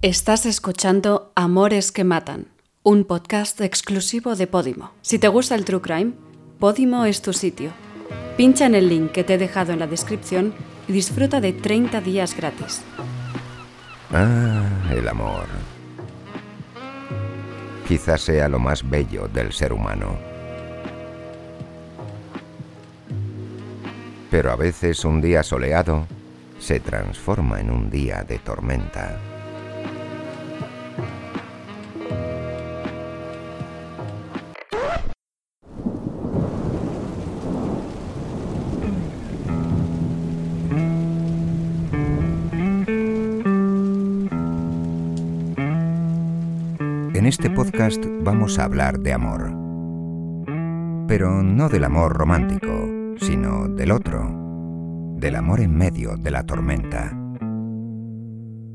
Estás escuchando Amores que Matan, un podcast exclusivo de Podimo. Si te gusta el True Crime, Podimo es tu sitio. Pincha en el link que te he dejado en la descripción y disfruta de 30 días gratis. Ah, el amor. Quizás sea lo más bello del ser humano. Pero a veces un día soleado se transforma en un día de tormenta. Este podcast vamos a hablar de amor. Pero no del amor romántico, sino del otro. Del amor en medio de la tormenta.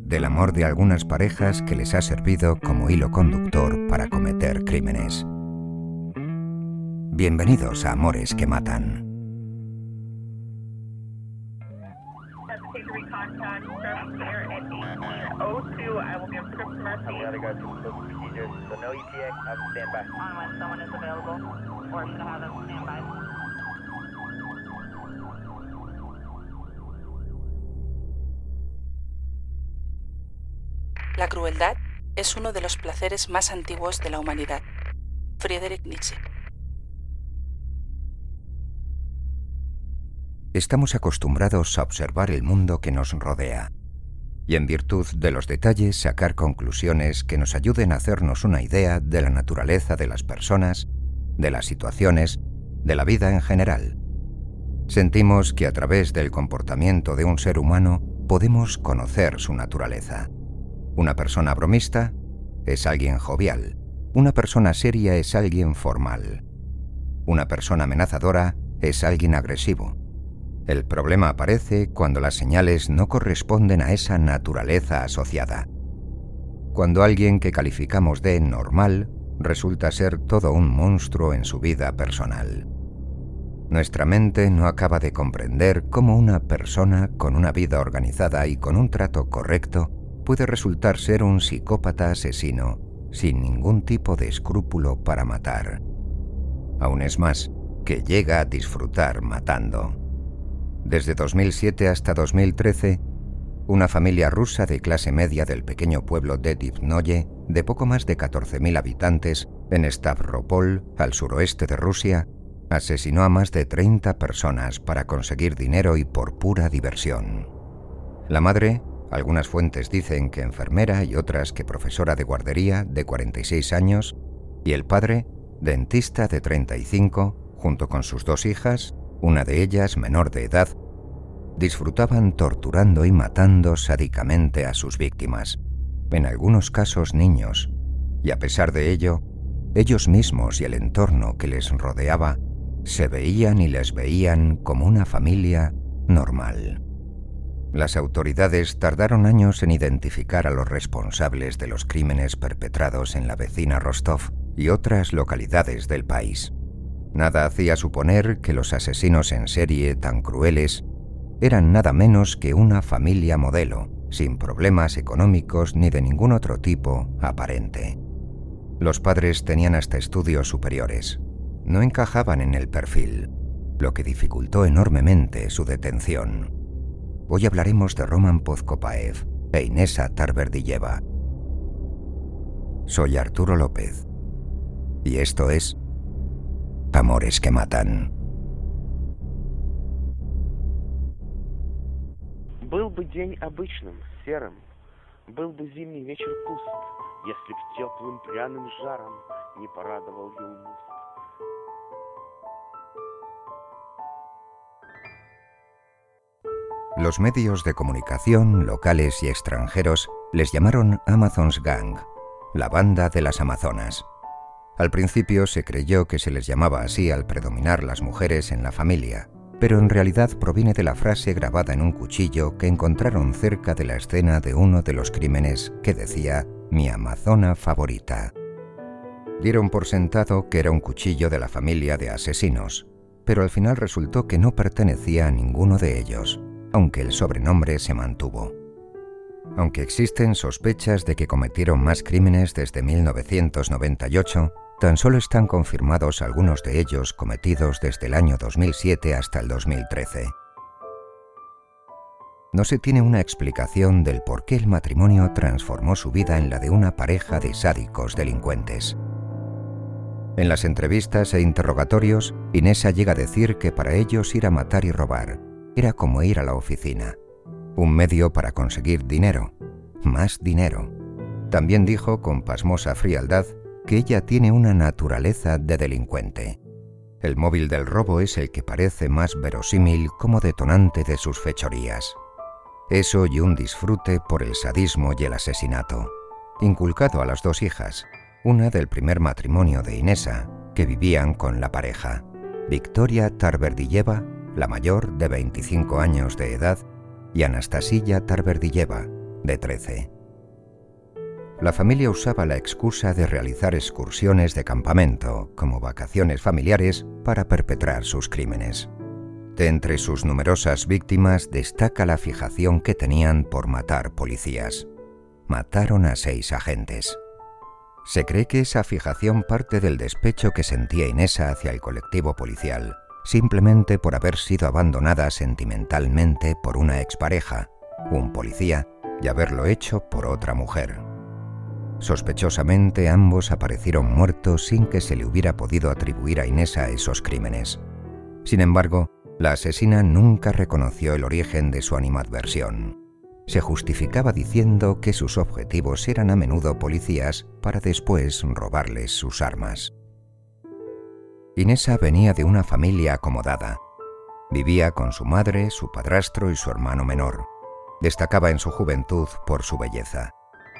Del amor de algunas parejas que les ha servido como hilo conductor para cometer crímenes. Bienvenidos a Amores que Matan. La crueldad es uno de los placeres más antiguos de la humanidad. Friedrich Nietzsche. Estamos acostumbrados a observar el mundo que nos rodea y en virtud de los detalles sacar conclusiones que nos ayuden a hacernos una idea de la naturaleza de las personas, de las situaciones, de la vida en general. Sentimos que a través del comportamiento de un ser humano podemos conocer su naturaleza. Una persona bromista es alguien jovial. Una persona seria es alguien formal. Una persona amenazadora es alguien agresivo. El problema aparece cuando las señales no corresponden a esa naturaleza asociada. Cuando alguien que calificamos de normal resulta ser todo un monstruo en su vida personal. Nuestra mente no acaba de comprender cómo una persona con una vida organizada y con un trato correcto puede resultar ser un psicópata asesino sin ningún tipo de escrúpulo para matar. Aún es más, que llega a disfrutar matando. Desde 2007 hasta 2013, una familia rusa de clase media del pequeño pueblo de Divnoye, de poco más de 14.000 habitantes, en Stavropol, al suroeste de Rusia, asesinó a más de 30 personas para conseguir dinero y por pura diversión. La madre, algunas fuentes dicen que enfermera y otras que profesora de guardería de 46 años, y el padre, dentista de 35, junto con sus dos hijas, una de ellas menor de edad, disfrutaban torturando y matando sádicamente a sus víctimas, en algunos casos niños, y a pesar de ello, ellos mismos y el entorno que les rodeaba se veían y les veían como una familia normal. Las autoridades tardaron años en identificar a los responsables de los crímenes perpetrados en la vecina Rostov y otras localidades del país. Nada hacía suponer que los asesinos en serie tan crueles eran nada menos que una familia modelo, sin problemas económicos ni de ningún otro tipo aparente. Los padres tenían hasta estudios superiores. No encajaban en el perfil, lo que dificultó enormemente su detención. Hoy hablaremos de Roman Pozkopaev e Inesa Tarberdilleva. Soy Arturo López y esto es Amores que matan. Был бы день обычным, серым, Был бы зимний вечер пуст, Если б теплым пряным жаром Не порадовал Юлмуст. Los medios de comunicación, locales y extranjeros, les llamaron Amazon's Gang, la banda de las Amazonas. Al principio se creyó que se les llamaba así al predominar las mujeres en la familia, pero en realidad proviene de la frase grabada en un cuchillo que encontraron cerca de la escena de uno de los crímenes que decía mi amazona favorita. Dieron por sentado que era un cuchillo de la familia de asesinos, pero al final resultó que no pertenecía a ninguno de ellos, aunque el sobrenombre se mantuvo. Aunque existen sospechas de que cometieron más crímenes desde 1998, tan solo están confirmados algunos de ellos cometidos desde el año 2007 hasta el 2013. No se tiene una explicación del por qué el matrimonio transformó su vida en la de una pareja de sádicos delincuentes. En las entrevistas e interrogatorios, Inesa llega a decir que para ellos ir a matar y robar era como ir a la oficina, un medio para conseguir dinero, más dinero. También dijo con pasmosa frialdad que ella tiene una naturaleza de delincuente. El móvil del robo es el que parece más verosímil como detonante de sus fechorías. Eso y un disfrute por el sadismo y el asesinato, inculcado a las dos hijas, una del primer matrimonio de Inesa, que vivían con la pareja, Victoria Tarberdilleva, la mayor de 25 años de edad, y Anastasia Tarberdilleva, de 13. La familia usaba la excusa de realizar excursiones de campamento, como vacaciones familiares, para perpetrar sus crímenes. De entre sus numerosas víctimas destaca la fijación que tenían por matar policías. Mataron a seis agentes. Se cree que esa fijación parte del despecho que sentía Inesa hacia el colectivo policial, simplemente por haber sido abandonada sentimentalmente por una expareja, un policía, y haberlo hecho por otra mujer. Sospechosamente ambos aparecieron muertos sin que se le hubiera podido atribuir a Inesa esos crímenes. Sin embargo, la asesina nunca reconoció el origen de su animadversión se justificaba diciendo que sus objetivos eran a menudo policías para después robarles sus armas. Inesa venía de una familia acomodada. Vivía con su madre, su padrastro y su hermano menor. Destacaba en su juventud por su belleza.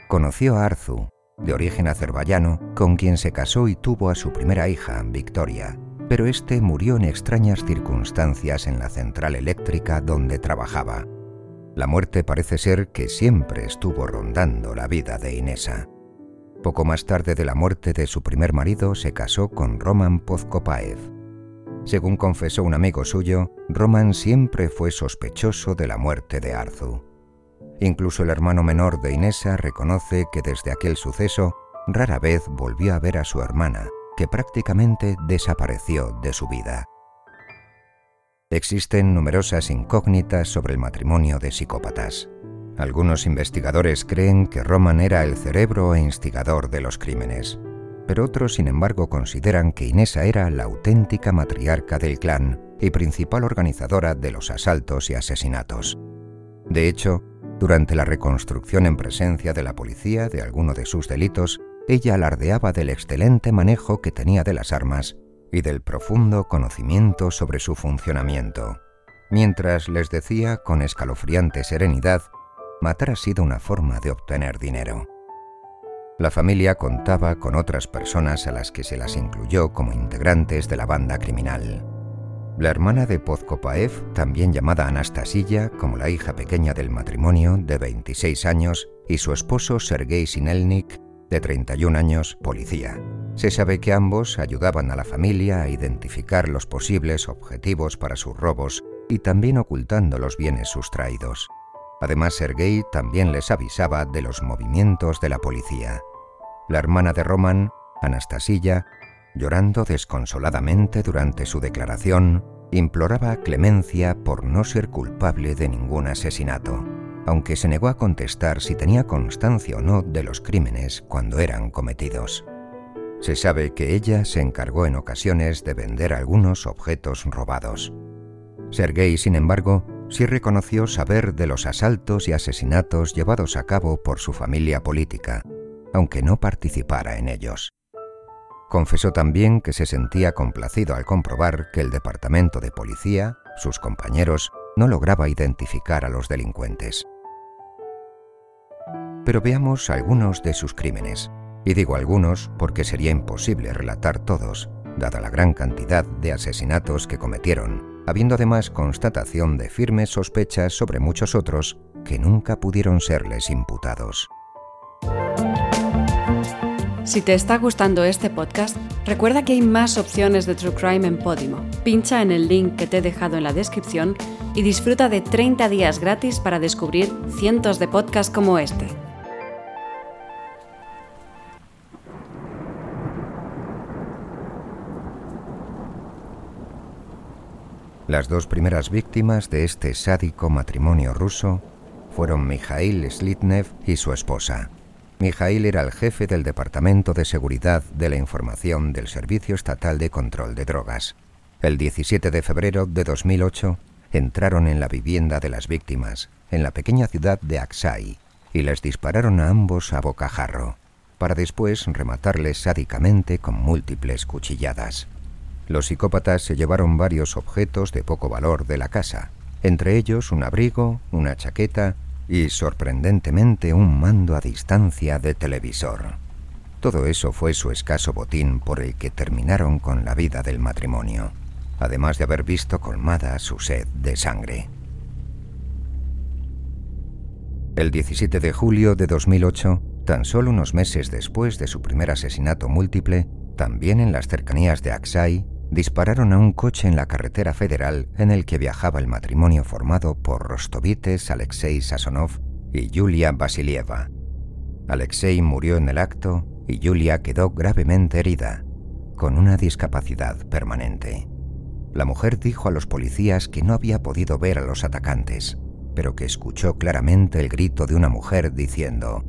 Conoció a Arzu, de origen azerbaiyano, con quien se casó y tuvo a su primera hija, Victoria, pero este murió en extrañas circunstancias en la central eléctrica donde trabajaba. La muerte parece ser que siempre estuvo rondando la vida de Inesa. Poco más tarde de la muerte de su primer marido se casó con Roman Pozkopaev. Según confesó un amigo suyo, Roman siempre fue sospechoso de la muerte de Arzu. Incluso el hermano menor de Inesa reconoce que desde aquel suceso rara vez volvió a ver a su hermana, que prácticamente desapareció de su vida. Existen numerosas incógnitas sobre el matrimonio de psicópatas. Algunos investigadores creen que Roman era el cerebro e instigador de los crímenes, pero otros, sin embargo, consideran que Inesa era la auténtica matriarca del clan y principal organizadora de los asaltos y asesinatos. De hecho, durante la reconstrucción en presencia de la policía de alguno de sus delitos, ella alardeaba del excelente manejo que tenía de las armas y del profundo conocimiento sobre su funcionamiento, mientras les decía con escalofriante serenidad, matar ha sido una forma de obtener dinero. La familia contaba con otras personas a las que se las incluyó como integrantes de la banda criminal. La hermana de Pozkopaev, también llamada Anastasia, como la hija pequeña del matrimonio, de 26 años, y su esposo Sergei Sinelnik, de 31 años, policía. Se sabe que ambos ayudaban a la familia a identificar los posibles objetivos para sus robos y también ocultando los bienes sustraídos. Además, Sergei también les avisaba de los movimientos de la policía. La hermana de Roman, Anastasia, llorando desconsoladamente durante su declaración, imploraba clemencia por no ser culpable de ningún asesinato, aunque se negó a contestar si tenía constancia o no de los crímenes cuando eran cometidos. Se sabe que ella se encargó en ocasiones de vender algunos objetos robados. Sergei, sin embargo, sí reconoció saber de los asaltos y asesinatos llevados a cabo por su familia política, aunque no participara en ellos. Confesó también que se sentía complacido al comprobar que el departamento de policía, sus compañeros, no lograba identificar a los delincuentes. Pero veamos algunos de sus crímenes. Y digo algunos porque sería imposible relatar todos, dada la gran cantidad de asesinatos que cometieron, habiendo además constatación de firmes sospechas sobre muchos otros que nunca pudieron serles imputados. Si te está gustando este podcast, recuerda que hay más opciones de True Crime en Podimo. Pincha en el link que te he dejado en la descripción y disfruta de 30 días gratis para descubrir cientos de podcasts como este. Las dos primeras víctimas de este sádico matrimonio ruso fueron Mikhail Slitnev y su esposa. Mikhail era el jefe del Departamento de Seguridad de la Información del Servicio Estatal de Control de Drogas. El 17 de febrero de 2008 entraron en la vivienda de las víctimas, en la pequeña ciudad de Aksai, y les dispararon a ambos a bocajarro, para después rematarles sádicamente con múltiples cuchilladas. Los psicópatas se llevaron varios objetos de poco valor de la casa, entre ellos un abrigo, una chaqueta y, sorprendentemente, un mando a distancia de televisor. Todo eso fue su escaso botín por el que terminaron con la vida del matrimonio, además de haber visto colmada su sed de sangre. El 17 de julio de 2008, tan solo unos meses después de su primer asesinato múltiple, también en las cercanías de Aksai, dispararon a un coche en la carretera federal en el que viajaba el matrimonio formado por Rostovites Alexei Sasonov y Yulia Vasilieva. Alexei murió en el acto y Yulia quedó gravemente herida, con una discapacidad permanente. La mujer dijo a los policías que no había podido ver a los atacantes, pero que escuchó claramente el grito de una mujer diciendo,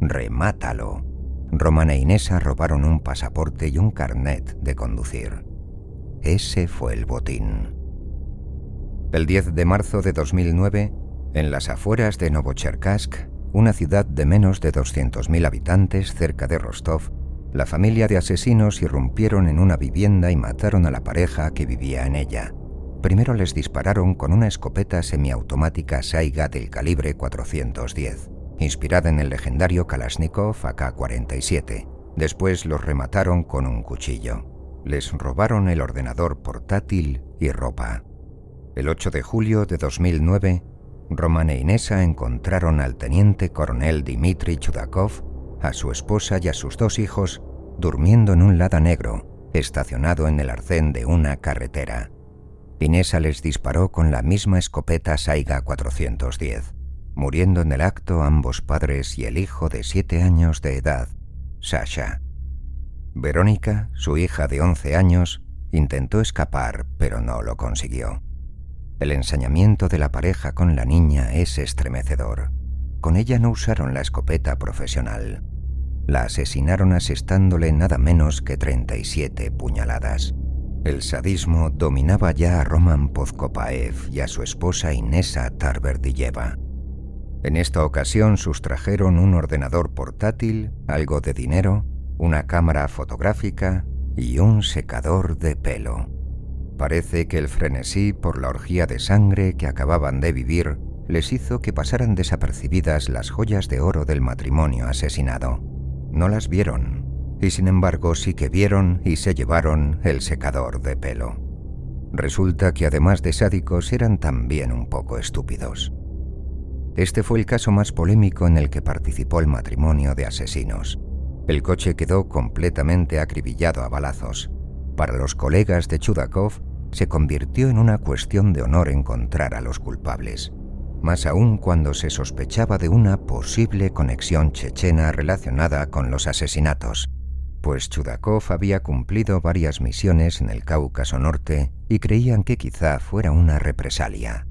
Remátalo. Romana e Inesa robaron un pasaporte y un carnet de conducir. Ese fue el botín. El 10 de marzo de 2009, en las afueras de Novocherkassk, una ciudad de menos de 200.000 habitantes cerca de Rostov, la familia de asesinos irrumpieron en una vivienda y mataron a la pareja que vivía en ella. Primero les dispararon con una escopeta semiautomática Saiga del calibre 410, inspirada en el legendario Kalashnikov AK-47. Después los remataron con un cuchillo les robaron el ordenador portátil y ropa. El 8 de julio de 2009, Roman e Inesa encontraron al teniente coronel Dmitry Chudakov, a su esposa y a sus dos hijos durmiendo en un lada negro, estacionado en el arcén de una carretera. Inesa les disparó con la misma escopeta Saiga 410, muriendo en el acto ambos padres y el hijo de siete años de edad, Sasha. Verónica, su hija de 11 años, intentó escapar, pero no lo consiguió. El ensañamiento de la pareja con la niña es estremecedor. Con ella no usaron la escopeta profesional. La asesinaron asestándole nada menos que 37 puñaladas. El sadismo dominaba ya a Roman Pozkopaev y a su esposa Inesa Tarberdilleva. En esta ocasión sustrajeron un ordenador portátil, algo de dinero una cámara fotográfica y un secador de pelo. Parece que el frenesí por la orgía de sangre que acababan de vivir les hizo que pasaran desapercibidas las joyas de oro del matrimonio asesinado. No las vieron, y sin embargo sí que vieron y se llevaron el secador de pelo. Resulta que además de sádicos eran también un poco estúpidos. Este fue el caso más polémico en el que participó el matrimonio de asesinos. El coche quedó completamente acribillado a balazos. Para los colegas de Chudakov, se convirtió en una cuestión de honor encontrar a los culpables, más aún cuando se sospechaba de una posible conexión chechena relacionada con los asesinatos, pues Chudakov había cumplido varias misiones en el Cáucaso Norte y creían que quizá fuera una represalia.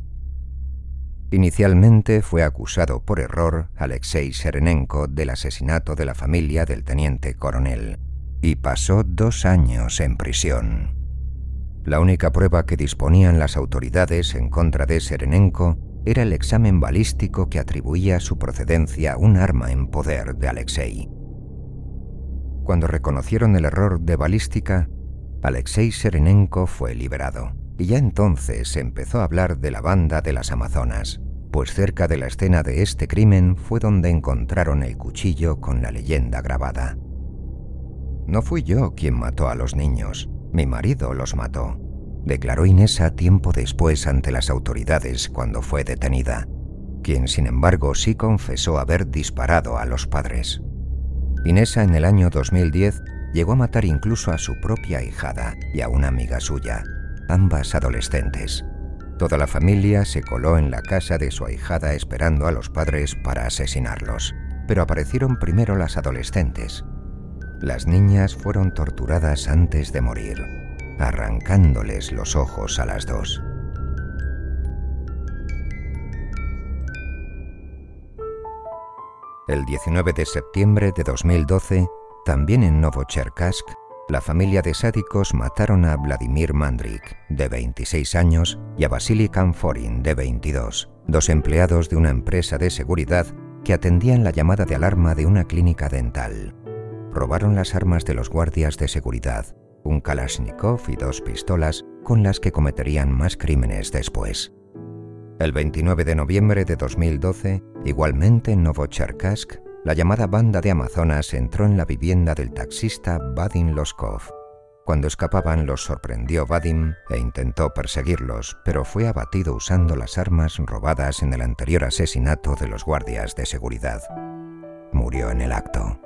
Inicialmente fue acusado por error Alexei Serenenko del asesinato de la familia del teniente coronel y pasó dos años en prisión. La única prueba que disponían las autoridades en contra de Serenenko era el examen balístico que atribuía su procedencia a un arma en poder de Alexei. Cuando reconocieron el error de balística, Alexei Serenenko fue liberado y ya entonces empezó a hablar de la banda de las Amazonas, pues cerca de la escena de este crimen fue donde encontraron el cuchillo con la leyenda grabada. No fui yo quien mató a los niños, mi marido los mató, declaró Inesa tiempo después ante las autoridades cuando fue detenida, quien sin embargo sí confesó haber disparado a los padres. Inesa en el año 2010 llegó a matar incluso a su propia hijada y a una amiga suya, ambas adolescentes. Toda la familia se coló en la casa de su ahijada esperando a los padres para asesinarlos, pero aparecieron primero las adolescentes. Las niñas fueron torturadas antes de morir, arrancándoles los ojos a las dos. El 19 de septiembre de 2012, también en Novocherkassk, la familia de sádicos mataron a Vladimir Mandrik, de 26 años, y a Vasily Kamforin, de 22, dos empleados de una empresa de seguridad que atendían la llamada de alarma de una clínica dental. Robaron las armas de los guardias de seguridad, un Kalashnikov y dos pistolas con las que cometerían más crímenes después. El 29 de noviembre de 2012, igualmente en Novocherkassk, la llamada banda de Amazonas entró en la vivienda del taxista Vadim Loskov. Cuando escapaban los sorprendió Vadim e intentó perseguirlos, pero fue abatido usando las armas robadas en el anterior asesinato de los guardias de seguridad. Murió en el acto.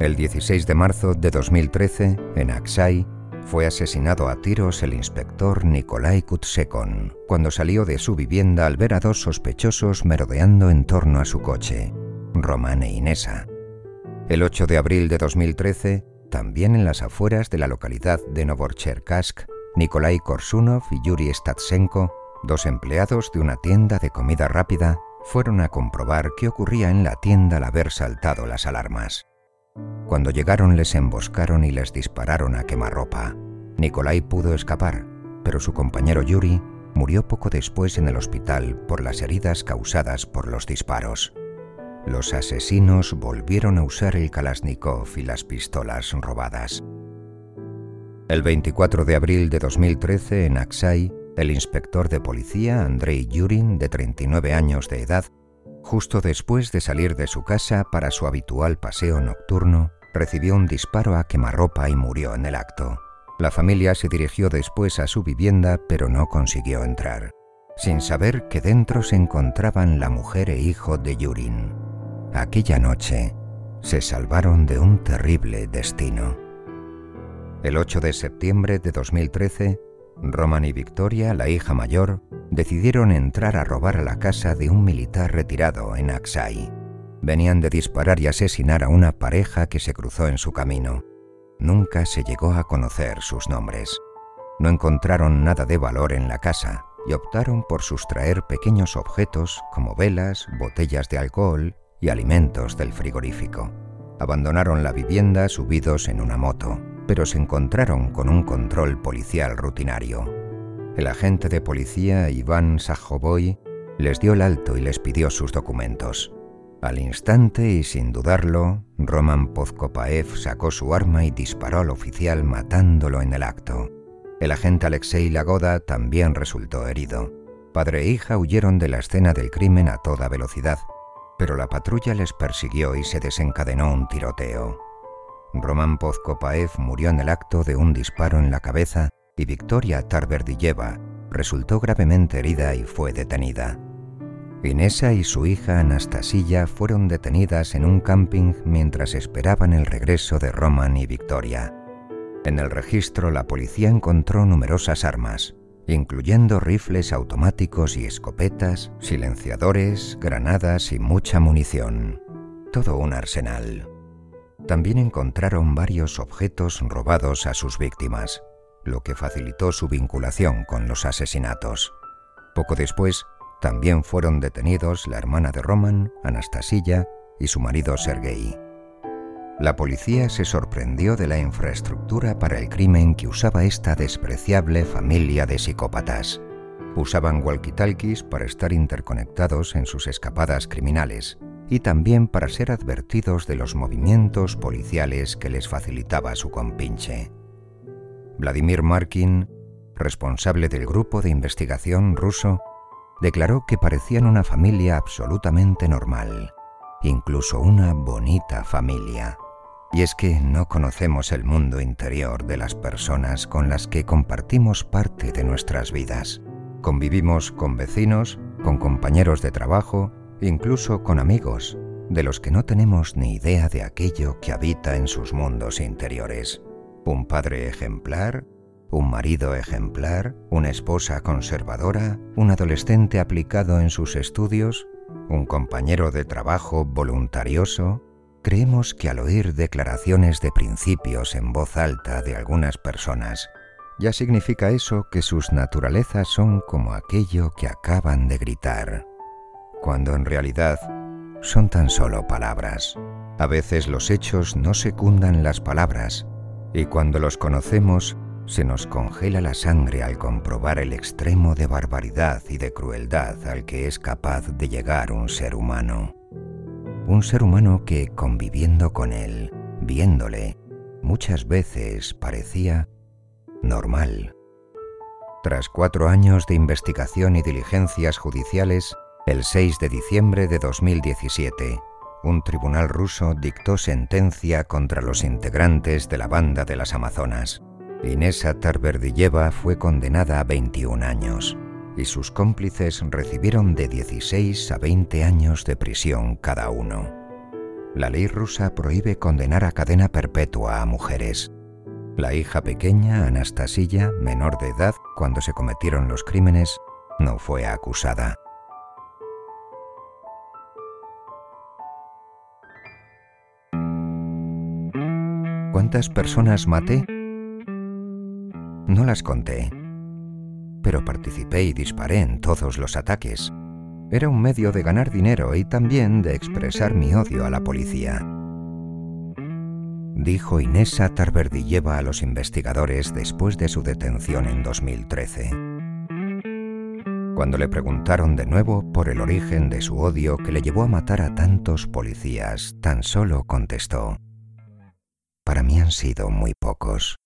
El 16 de marzo de 2013, en Aksai, fue asesinado a tiros el inspector Nikolai Kutsekon cuando salió de su vivienda al ver a dos sospechosos merodeando en torno a su coche, Roman e Inesa. El 8 de abril de 2013, también en las afueras de la localidad de Novorcherkassk, Nikolai Korsunov y Yuri Statsenko, dos empleados de una tienda de comida rápida, fueron a comprobar qué ocurría en la tienda al haber saltado las alarmas. Cuando llegaron les emboscaron y les dispararon a quemarropa. Nikolai pudo escapar, pero su compañero Yuri murió poco después en el hospital por las heridas causadas por los disparos. Los asesinos volvieron a usar el Kalashnikov y las pistolas robadas. El 24 de abril de 2013, en Aksai, el inspector de policía Andrei Yurin, de 39 años de edad, justo después de salir de su casa para su habitual paseo nocturno, recibió un disparo a quemarropa y murió en el acto. La familia se dirigió después a su vivienda, pero no consiguió entrar, sin saber que dentro se encontraban la mujer e hijo de Yurin. Aquella noche se salvaron de un terrible destino. El 8 de septiembre de 2013, Roman y Victoria, la hija mayor, decidieron entrar a robar a la casa de un militar retirado en Aksai. Venían de disparar y asesinar a una pareja que se cruzó en su camino. Nunca se llegó a conocer sus nombres. No encontraron nada de valor en la casa y optaron por sustraer pequeños objetos como velas, botellas de alcohol y alimentos del frigorífico. Abandonaron la vivienda subidos en una moto, pero se encontraron con un control policial rutinario. El agente de policía Iván Sajoboy les dio el alto y les pidió sus documentos. Al instante y sin dudarlo, Roman Pozkopaev sacó su arma y disparó al oficial matándolo en el acto. El agente Alexei Lagoda también resultó herido. Padre e hija huyeron de la escena del crimen a toda velocidad, pero la patrulla les persiguió y se desencadenó un tiroteo. Roman Pozkopaev murió en el acto de un disparo en la cabeza y Victoria Tarberdilleva resultó gravemente herida y fue detenida. Inesa y su hija Anastasia fueron detenidas en un camping mientras esperaban el regreso de Roman y Victoria. En el registro la policía encontró numerosas armas, incluyendo rifles automáticos y escopetas, silenciadores, granadas y mucha munición. Todo un arsenal. También encontraron varios objetos robados a sus víctimas, lo que facilitó su vinculación con los asesinatos. Poco después, también fueron detenidos la hermana de Roman, Anastasia, y su marido Sergei. La policía se sorprendió de la infraestructura para el crimen que usaba esta despreciable familia de psicópatas. Usaban walkie-talkies para estar interconectados en sus escapadas criminales y también para ser advertidos de los movimientos policiales que les facilitaba su compinche. Vladimir Markin, responsable del grupo de investigación ruso, declaró que parecían una familia absolutamente normal, incluso una bonita familia. Y es que no conocemos el mundo interior de las personas con las que compartimos parte de nuestras vidas. Convivimos con vecinos, con compañeros de trabajo, incluso con amigos, de los que no tenemos ni idea de aquello que habita en sus mundos interiores. Un padre ejemplar, un marido ejemplar, una esposa conservadora, un adolescente aplicado en sus estudios, un compañero de trabajo voluntarioso, creemos que al oír declaraciones de principios en voz alta de algunas personas, ya significa eso que sus naturalezas son como aquello que acaban de gritar, cuando en realidad son tan solo palabras. A veces los hechos no secundan las palabras, y cuando los conocemos se nos congela la sangre al comprobar el extremo de barbaridad y de crueldad al que es capaz de llegar un ser humano. Un ser humano que, conviviendo con él, viéndole, muchas veces parecía normal. Tras cuatro años de investigación y diligencias judiciales, el 6 de diciembre de 2017, un tribunal ruso dictó sentencia contra los integrantes de la banda de las Amazonas. Inesa Tarberdilleva fue condenada a 21 años y sus cómplices recibieron de 16 a 20 años de prisión cada uno. La ley rusa prohíbe condenar a cadena perpetua a mujeres. La hija pequeña, Anastasia, menor de edad cuando se cometieron los crímenes, no fue acusada. ¿Cuántas personas maté? No las conté, pero participé y disparé en todos los ataques. Era un medio de ganar dinero y también de expresar mi odio a la policía. Dijo Inesa Tarberdilleva a los investigadores después de su detención en 2013. Cuando le preguntaron de nuevo por el origen de su odio que le llevó a matar a tantos policías, tan solo contestó, Para mí han sido muy pocos.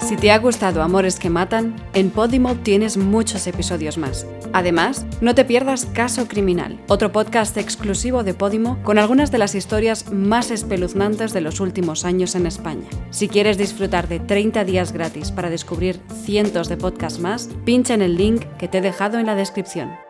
Si te ha gustado Amores que Matan, en Podimo tienes muchos episodios más. Además, no te pierdas Caso Criminal, otro podcast exclusivo de Podimo con algunas de las historias más espeluznantes de los últimos años en España. Si quieres disfrutar de 30 días gratis para descubrir cientos de podcasts más, pincha en el link que te he dejado en la descripción.